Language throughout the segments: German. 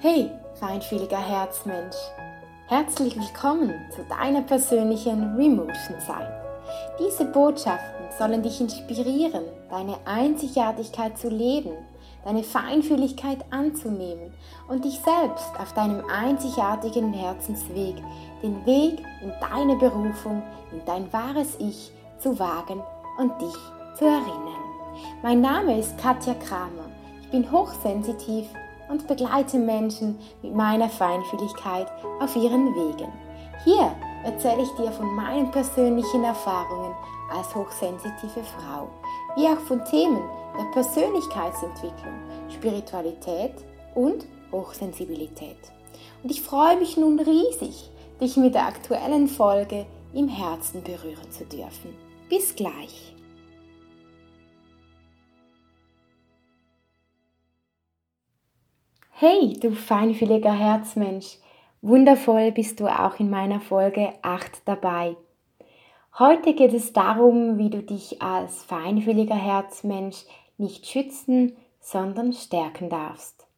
Hey, feinfühliger Herzmensch. Herzlich willkommen zu deiner persönlichen Remotion Zeit. Diese Botschaften sollen dich inspirieren, deine Einzigartigkeit zu leben, deine Feinfühligkeit anzunehmen und dich selbst auf deinem einzigartigen Herzensweg, den Weg in deine Berufung, in dein wahres Ich zu wagen und dich zu erinnern. Mein Name ist Katja Kramer. Ich bin hochsensitiv und begleite Menschen mit meiner Feinfühligkeit auf ihren Wegen. Hier erzähle ich dir von meinen persönlichen Erfahrungen als hochsensitive Frau, wie auch von Themen der Persönlichkeitsentwicklung, Spiritualität und Hochsensibilität. Und ich freue mich nun riesig, dich mit der aktuellen Folge im Herzen berühren zu dürfen. Bis gleich! Hey, du feinfühliger Herzmensch, wundervoll bist du auch in meiner Folge 8 dabei. Heute geht es darum, wie du dich als feinfühliger Herzmensch nicht schützen, sondern stärken darfst.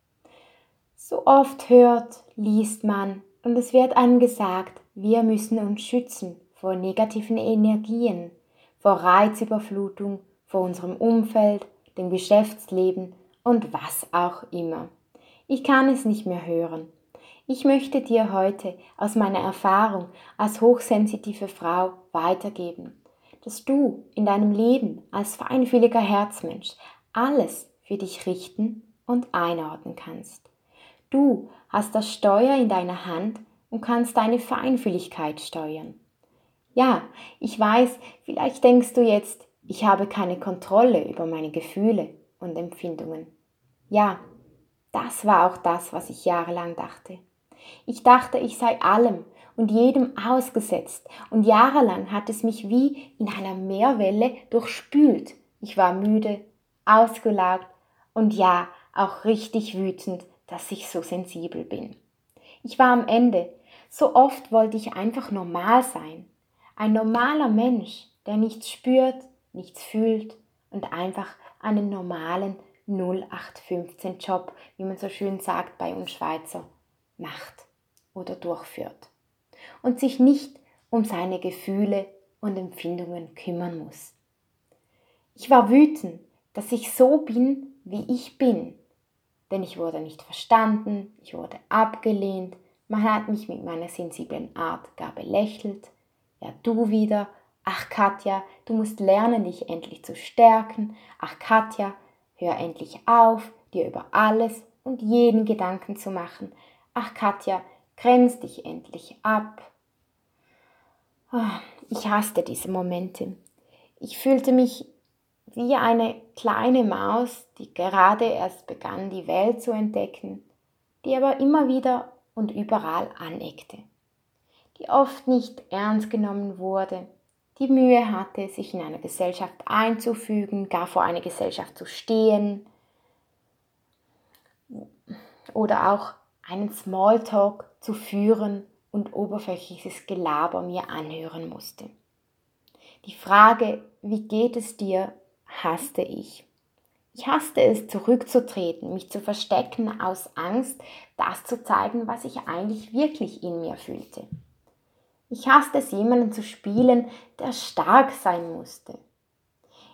So oft hört, liest man und es wird einem gesagt, wir müssen uns schützen vor negativen Energien, vor Reizüberflutung, vor unserem Umfeld, dem Geschäftsleben und was auch immer. Ich kann es nicht mehr hören. Ich möchte dir heute aus meiner Erfahrung als hochsensitive Frau weitergeben, dass du in deinem Leben als feinfühliger Herzmensch alles für dich richten und einordnen kannst. Du hast das Steuer in deiner Hand und kannst deine Feinfühligkeit steuern. Ja, ich weiß, vielleicht denkst du jetzt, ich habe keine Kontrolle über meine Gefühle und Empfindungen. Ja, das war auch das, was ich jahrelang dachte. Ich dachte, ich sei allem und jedem ausgesetzt und jahrelang hat es mich wie in einer Meerwelle durchspült. Ich war müde, ausgelaugt und ja, auch richtig wütend, dass ich so sensibel bin. Ich war am Ende. So oft wollte ich einfach normal sein. Ein normaler Mensch, der nichts spürt, nichts fühlt und einfach einen normalen 0815 Job, wie man so schön sagt bei uns Schweizer, macht oder durchführt und sich nicht um seine Gefühle und Empfindungen kümmern muss. Ich war wütend, dass ich so bin, wie ich bin, denn ich wurde nicht verstanden, ich wurde abgelehnt, man hat mich mit meiner sensiblen Art gar belächelt. Ja, du wieder. Ach Katja, du musst lernen, dich endlich zu stärken. Ach Katja, Hör endlich auf, dir über alles und jeden Gedanken zu machen. Ach Katja, grenz dich endlich ab. Ah, ich hasste diese Momente. Ich fühlte mich wie eine kleine Maus, die gerade erst begann, die Welt zu entdecken, die aber immer wieder und überall aneckte, die oft nicht ernst genommen wurde, die Mühe hatte, sich in einer Gesellschaft einzufügen, gar vor einer Gesellschaft zu stehen oder auch einen Smalltalk zu führen und oberflächliches Gelaber mir anhören musste. Die Frage, wie geht es dir, hasste ich. Ich hasste es, zurückzutreten, mich zu verstecken aus Angst, das zu zeigen, was ich eigentlich wirklich in mir fühlte. Ich hasste es, jemanden zu spielen, der stark sein musste.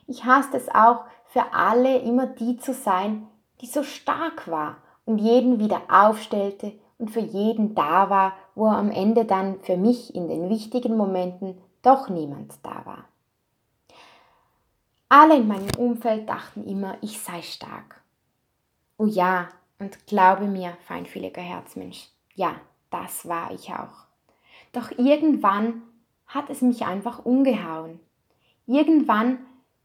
Ich hasste es auch, für alle immer die zu sein, die so stark war und jeden wieder aufstellte und für jeden da war, wo am Ende dann für mich in den wichtigen Momenten doch niemand da war. Alle in meinem Umfeld dachten immer, ich sei stark. Oh ja, und glaube mir, feinfühliger Herzmensch, ja, das war ich auch. Doch irgendwann hat es mich einfach umgehauen. Irgendwann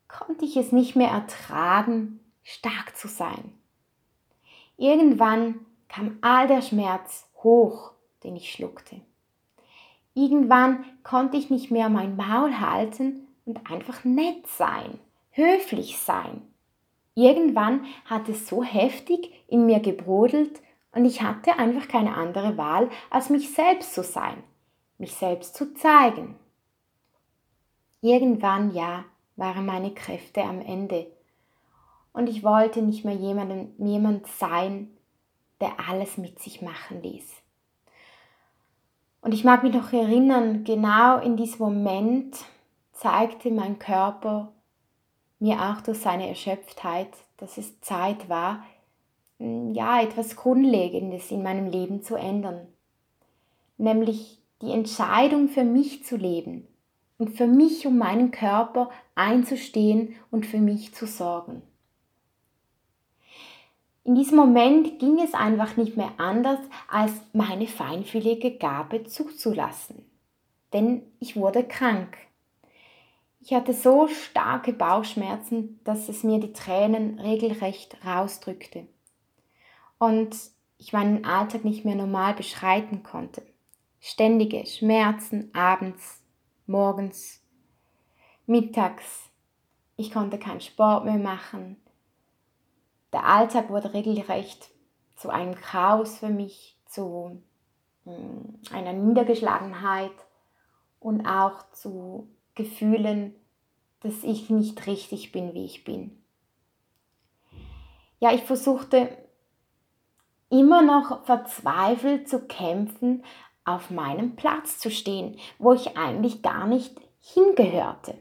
konnte ich es nicht mehr ertragen, stark zu sein. Irgendwann kam all der Schmerz hoch, den ich schluckte. Irgendwann konnte ich nicht mehr mein Maul halten und einfach nett sein, höflich sein. Irgendwann hat es so heftig in mir gebrodelt und ich hatte einfach keine andere Wahl, als mich selbst zu sein mich selbst zu zeigen. Irgendwann, ja, waren meine Kräfte am Ende und ich wollte nicht mehr jemanden, jemand sein, der alles mit sich machen ließ. Und ich mag mich noch erinnern, genau in diesem Moment zeigte mein Körper mir auch durch seine Erschöpftheit, dass es Zeit war, ja, etwas Grundlegendes in meinem Leben zu ändern. Nämlich die Entscheidung für mich zu leben und für mich um meinen Körper einzustehen und für mich zu sorgen. In diesem Moment ging es einfach nicht mehr anders, als meine feinfühlige Gabe zuzulassen. Denn ich wurde krank. Ich hatte so starke Bauchschmerzen, dass es mir die Tränen regelrecht rausdrückte. Und ich meinen Alltag nicht mehr normal beschreiten konnte. Ständige Schmerzen abends, morgens, mittags. Ich konnte keinen Sport mehr machen. Der Alltag wurde regelrecht zu einem Chaos für mich, zu hm, einer Niedergeschlagenheit und auch zu Gefühlen, dass ich nicht richtig bin, wie ich bin. Ja, ich versuchte immer noch verzweifelt zu kämpfen, auf meinem Platz zu stehen, wo ich eigentlich gar nicht hingehörte.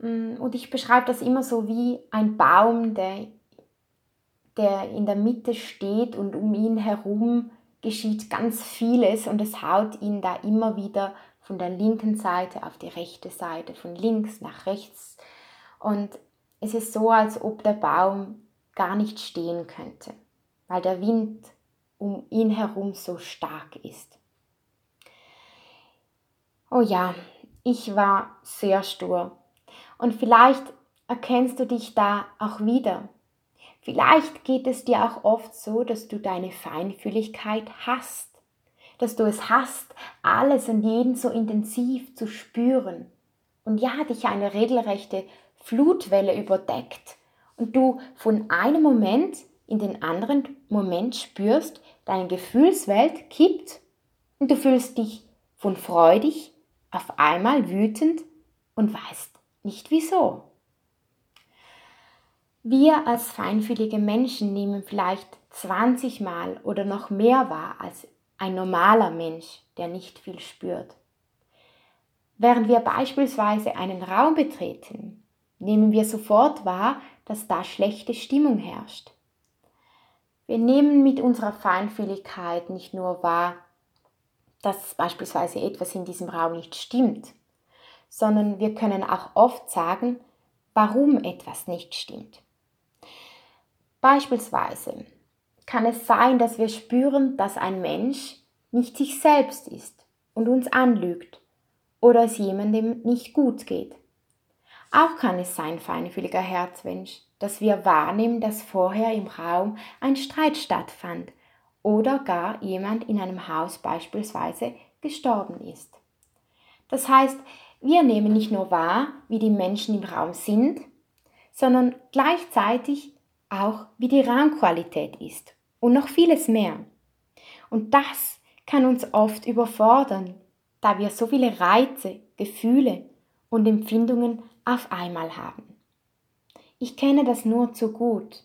Mm, und ich beschreibe das immer so wie ein Baum, der, der in der Mitte steht und um ihn herum geschieht ganz vieles und es haut ihn da immer wieder von der linken Seite auf die rechte Seite, von links nach rechts. Und es ist so, als ob der Baum gar nicht stehen könnte, weil der Wind um ihn herum so stark ist. Oh ja, ich war sehr stur. Und vielleicht erkennst du dich da auch wieder. Vielleicht geht es dir auch oft so, dass du deine Feinfühligkeit hast, dass du es hast, alles und jeden so intensiv zu spüren und ja, dich eine regelrechte Flutwelle überdeckt und du von einem Moment in den anderen Moment spürst, deine Gefühlswelt kippt und du fühlst dich von freudig auf einmal wütend und weißt nicht wieso. Wir als feinfühlige Menschen nehmen vielleicht 20 Mal oder noch mehr wahr als ein normaler Mensch, der nicht viel spürt. Während wir beispielsweise einen Raum betreten, nehmen wir sofort wahr, dass da schlechte Stimmung herrscht. Wir nehmen mit unserer Feinfühligkeit nicht nur wahr, dass beispielsweise etwas in diesem Raum nicht stimmt, sondern wir können auch oft sagen, warum etwas nicht stimmt. Beispielsweise kann es sein, dass wir spüren, dass ein Mensch nicht sich selbst ist und uns anlügt oder es jemandem nicht gut geht. Auch kann es sein, feinfühliger Herzmensch, dass wir wahrnehmen, dass vorher im Raum ein Streit stattfand oder gar jemand in einem Haus beispielsweise gestorben ist. Das heißt, wir nehmen nicht nur wahr, wie die Menschen im Raum sind, sondern gleichzeitig auch wie die Raumqualität ist und noch vieles mehr. Und das kann uns oft überfordern, da wir so viele Reize, Gefühle und Empfindungen auf einmal haben. Ich kenne das nur zu gut.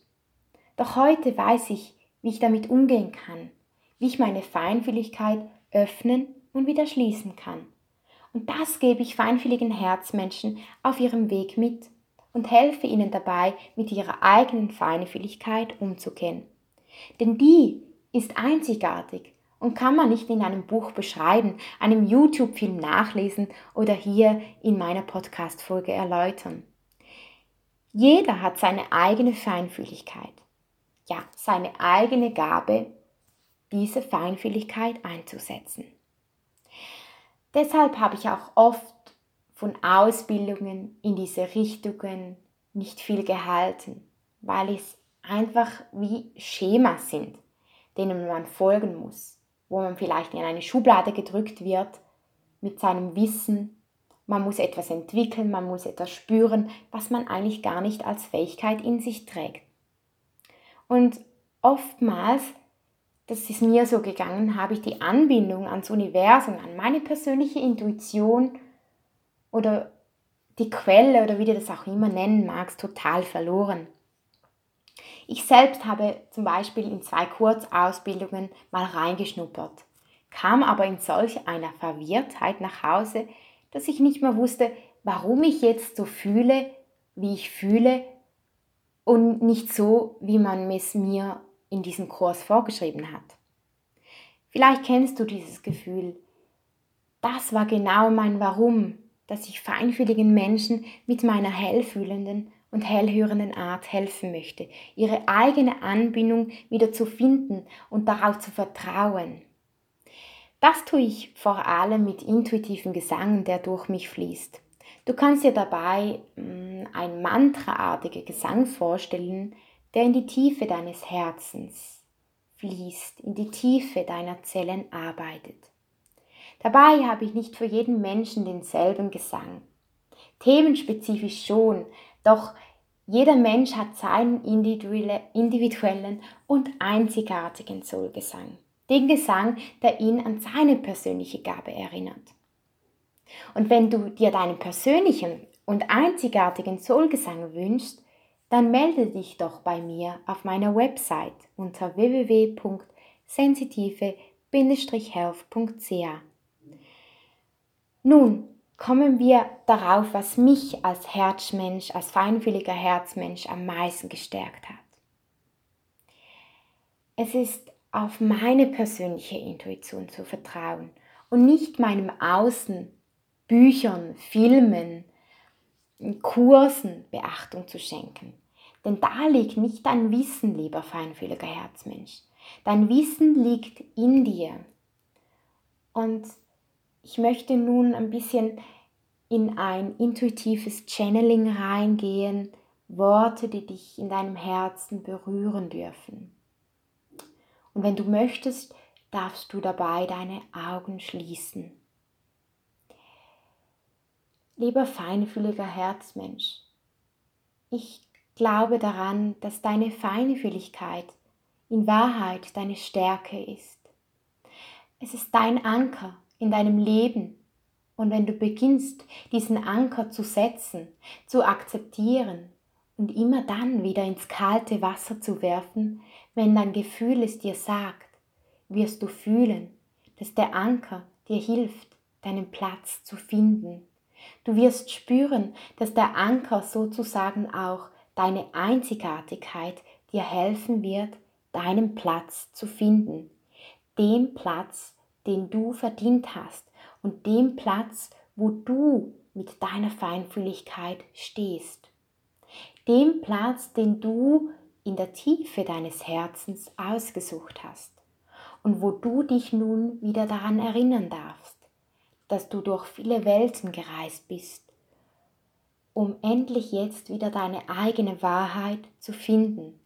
Doch heute weiß ich, wie ich damit umgehen kann, wie ich meine Feinfühligkeit öffnen und wieder schließen kann. Und das gebe ich feinfühligen Herzmenschen auf ihrem Weg mit und helfe ihnen dabei, mit ihrer eigenen Feinfühligkeit umzugehen. Denn die ist einzigartig und kann man nicht in einem Buch beschreiben, einem YouTube-Film nachlesen oder hier in meiner Podcast-Folge erläutern. Jeder hat seine eigene Feinfühligkeit, ja, seine eigene Gabe, diese Feinfühligkeit einzusetzen. Deshalb habe ich auch oft von Ausbildungen in diese Richtungen nicht viel gehalten, weil es einfach wie Schemas sind, denen man folgen muss, wo man vielleicht in eine Schublade gedrückt wird mit seinem Wissen. Man muss etwas entwickeln, man muss etwas spüren, was man eigentlich gar nicht als Fähigkeit in sich trägt. Und oftmals, das ist mir so gegangen, habe ich die Anbindung ans Universum, an meine persönliche Intuition oder die Quelle oder wie du das auch immer nennen magst, total verloren. Ich selbst habe zum Beispiel in zwei Kurzausbildungen mal reingeschnuppert, kam aber in solch einer Verwirrtheit nach Hause, dass ich nicht mehr wusste, warum ich jetzt so fühle, wie ich fühle und nicht so, wie man es mir in diesem Kurs vorgeschrieben hat. Vielleicht kennst du dieses Gefühl. Das war genau mein Warum, dass ich feinfühligen Menschen mit meiner hellfühlenden und hellhörenden Art helfen möchte, ihre eigene Anbindung wieder zu finden und darauf zu vertrauen. Das tue ich vor allem mit intuitivem Gesang, der durch mich fließt. Du kannst dir dabei mm, ein mantraartiger Gesang vorstellen, der in die Tiefe deines Herzens fließt, in die Tiefe deiner Zellen arbeitet. Dabei habe ich nicht für jeden Menschen denselben Gesang. Themenspezifisch schon, doch jeder Mensch hat seinen individuellen und einzigartigen Soulgesang. Den Gesang, der ihn an seine persönliche Gabe erinnert. Und wenn du dir deinen persönlichen und einzigartigen Soulgesang wünschst, dann melde dich doch bei mir auf meiner Website unter www.sensitive-health.ca. Nun kommen wir darauf, was mich als Herzmensch, als feinfühliger Herzmensch am meisten gestärkt hat. Es ist auf meine persönliche Intuition zu vertrauen und nicht meinem Außen, Büchern, Filmen, Kursen Beachtung zu schenken. Denn da liegt nicht dein Wissen, lieber feinfühliger Herzmensch. Dein Wissen liegt in dir. Und ich möchte nun ein bisschen in ein intuitives Channeling reingehen, Worte, die dich in deinem Herzen berühren dürfen. Und wenn du möchtest, darfst du dabei deine Augen schließen. Lieber feinfühliger Herzmensch, ich glaube daran, dass deine Feinfühligkeit in Wahrheit deine Stärke ist. Es ist dein Anker in deinem Leben. Und wenn du beginnst, diesen Anker zu setzen, zu akzeptieren und immer dann wieder ins kalte Wasser zu werfen, wenn dein Gefühl es dir sagt, wirst du fühlen, dass der Anker dir hilft, deinen Platz zu finden Du wirst spüren, dass der Anker sozusagen auch deine Einzigartigkeit dir helfen wird, deinen Platz zu finden. Den Platz, den du verdient hast und den Platz, wo du mit deiner Feinfühligkeit stehst. Den Platz, den du in der Tiefe deines Herzens ausgesucht hast und wo du dich nun wieder daran erinnern darfst dass du durch viele Welten gereist bist, um endlich jetzt wieder deine eigene Wahrheit zu finden,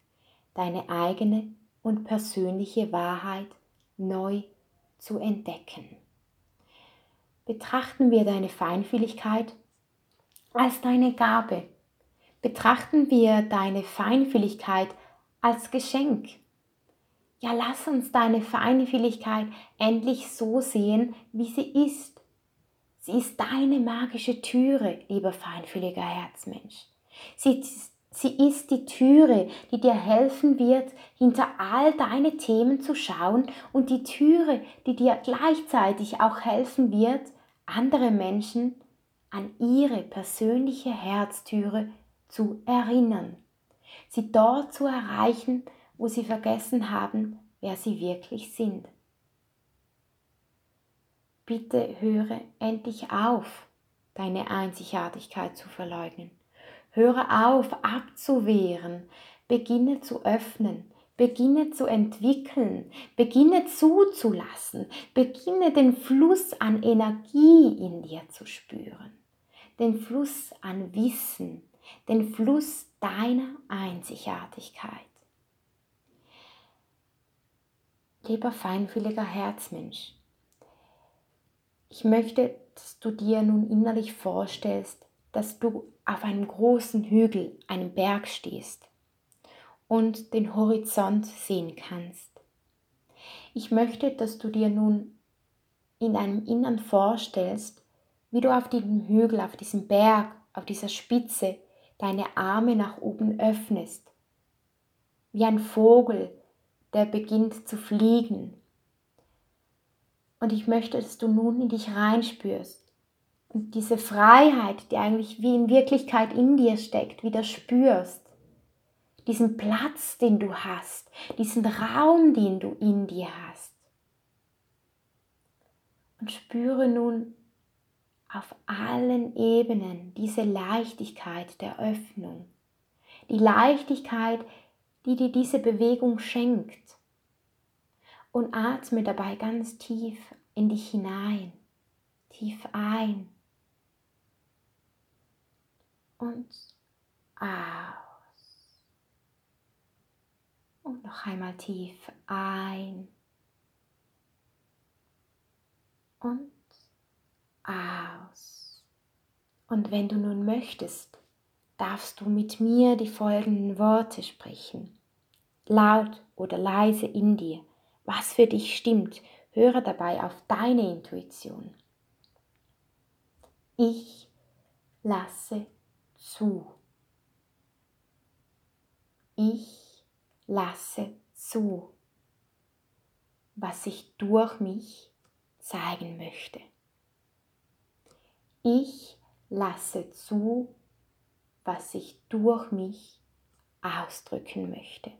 deine eigene und persönliche Wahrheit neu zu entdecken. Betrachten wir deine Feinfühligkeit als deine Gabe. Betrachten wir deine Feinfühligkeit als Geschenk. Ja, lass uns deine Feinfühligkeit endlich so sehen, wie sie ist Sie ist deine magische Türe, lieber feinfühliger Herzmensch. Sie, sie ist die Türe, die dir helfen wird, hinter all deine Themen zu schauen und die Türe, die dir gleichzeitig auch helfen wird, andere Menschen an ihre persönliche Herztüre zu erinnern. Sie dort zu erreichen, wo sie vergessen haben, wer sie wirklich sind. Bitte höre endlich auf, deine Einzigartigkeit zu verleugnen. Höre auf, abzuwehren. Beginne zu öffnen. Beginne zu entwickeln. Beginne zuzulassen. Beginne den Fluss an Energie in dir zu spüren. Den Fluss an Wissen. Den Fluss deiner Einzigartigkeit. Lieber feinfühliger Herzmensch, ich möchte, dass du dir nun innerlich vorstellst, dass du auf einem großen Hügel, einem Berg stehst und den Horizont sehen kannst. Ich möchte, dass du dir nun in deinem Innern vorstellst, wie du auf diesem Hügel, auf diesem Berg, auf dieser Spitze deine Arme nach oben öffnest wie ein Vogel, der beginnt zu fliegen. Und ich möchte, dass du nun in dich reinspürst und diese Freiheit, die eigentlich wie in Wirklichkeit in dir steckt, wieder spürst. Diesen Platz, den du hast, diesen Raum, den du in dir hast. Und spüre nun auf allen Ebenen diese Leichtigkeit der Öffnung. Die Leichtigkeit, die dir diese Bewegung schenkt. Und atme dabei ganz tief in dich hinein, tief ein und aus. Und noch einmal tief ein und aus. Und wenn du nun möchtest, darfst du mit mir die folgenden Worte sprechen. Laut oder leise in dir. Was für dich stimmt, höre dabei auf deine Intuition. Ich lasse zu. Ich lasse zu, was sich durch mich zeigen möchte. Ich lasse zu, was sich durch mich ausdrücken möchte.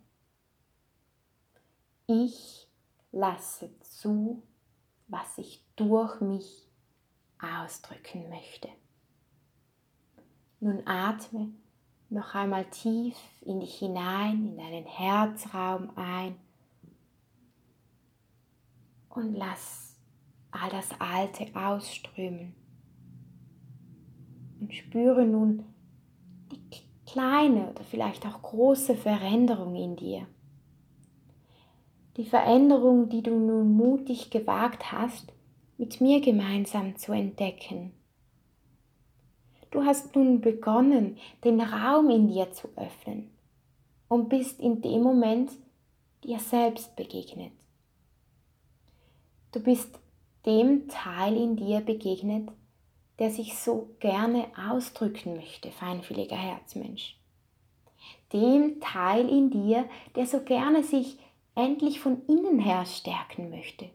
Ich lasse zu, was sich durch mich ausdrücken möchte. Nun atme noch einmal tief in dich hinein, in deinen Herzraum ein und lass all das Alte ausströmen. Und spüre nun die kleine oder vielleicht auch große Veränderung in dir. Die Veränderung, die du nun mutig gewagt hast, mit mir gemeinsam zu entdecken. Du hast nun begonnen, den Raum in dir zu öffnen und bist in dem Moment dir selbst begegnet. Du bist dem Teil in dir begegnet, der sich so gerne ausdrücken möchte, feinfühliger Herzmensch. Dem Teil in dir, der so gerne sich endlich von innen her stärken möchte,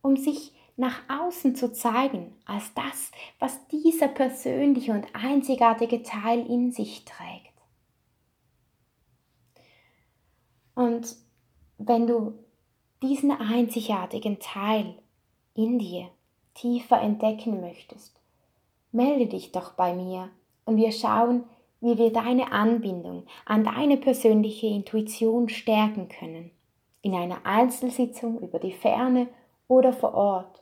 um sich nach außen zu zeigen als das, was dieser persönliche und einzigartige Teil in sich trägt. Und wenn du diesen einzigartigen Teil in dir tiefer entdecken möchtest, melde dich doch bei mir und wir schauen, wie wir deine Anbindung an deine persönliche Intuition stärken können. In einer Einzelsitzung über die Ferne oder vor Ort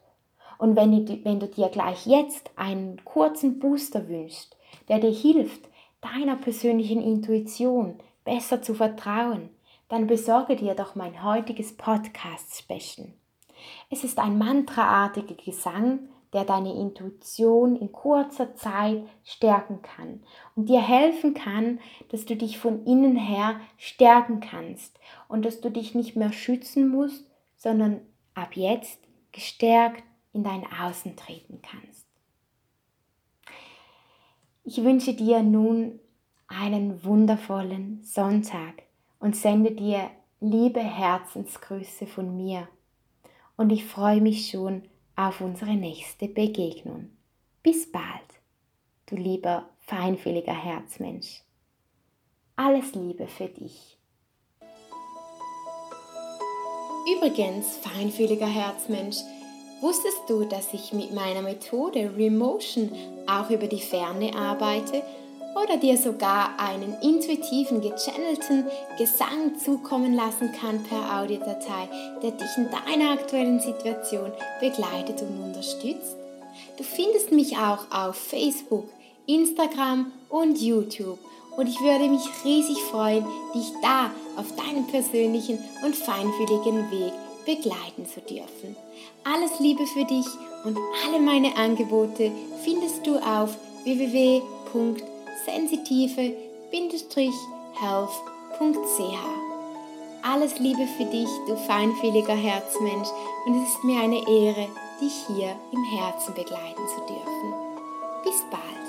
und wenn du, wenn du dir gleich jetzt einen kurzen Booster wünschst, der dir hilft, deiner persönlichen Intuition besser zu vertrauen, dann besorge dir doch mein heutiges Podcast-Special. Es ist ein mantraartiger Gesang, der deine Intuition in kurzer Zeit stärken kann und dir helfen kann, dass du dich von innen her stärken kannst und dass du dich nicht mehr schützen musst, sondern ab jetzt gestärkt in dein Außen treten kannst. Ich wünsche dir nun einen wundervollen Sonntag und sende dir liebe Herzensgrüße von mir. Und ich freue mich schon auf unsere nächste Begegnung. Bis bald, du lieber feinfühliger Herzmensch. Alles Liebe für dich. Übrigens, feinfühliger Herzmensch, Wusstest du, dass ich mit meiner Methode Remotion auch über die Ferne arbeite oder dir sogar einen intuitiven, gechannelten Gesang zukommen lassen kann per Audiodatei, der dich in deiner aktuellen Situation begleitet und unterstützt? Du findest mich auch auf Facebook, Instagram und YouTube und ich würde mich riesig freuen, dich da auf deinem persönlichen und feinfühligen Weg begleiten zu dürfen. Alles Liebe für dich und alle meine Angebote findest du auf www.sensitive-health.ch. Alles Liebe für dich, du feinfühliger Herzmensch, und es ist mir eine Ehre, dich hier im Herzen begleiten zu dürfen. Bis bald.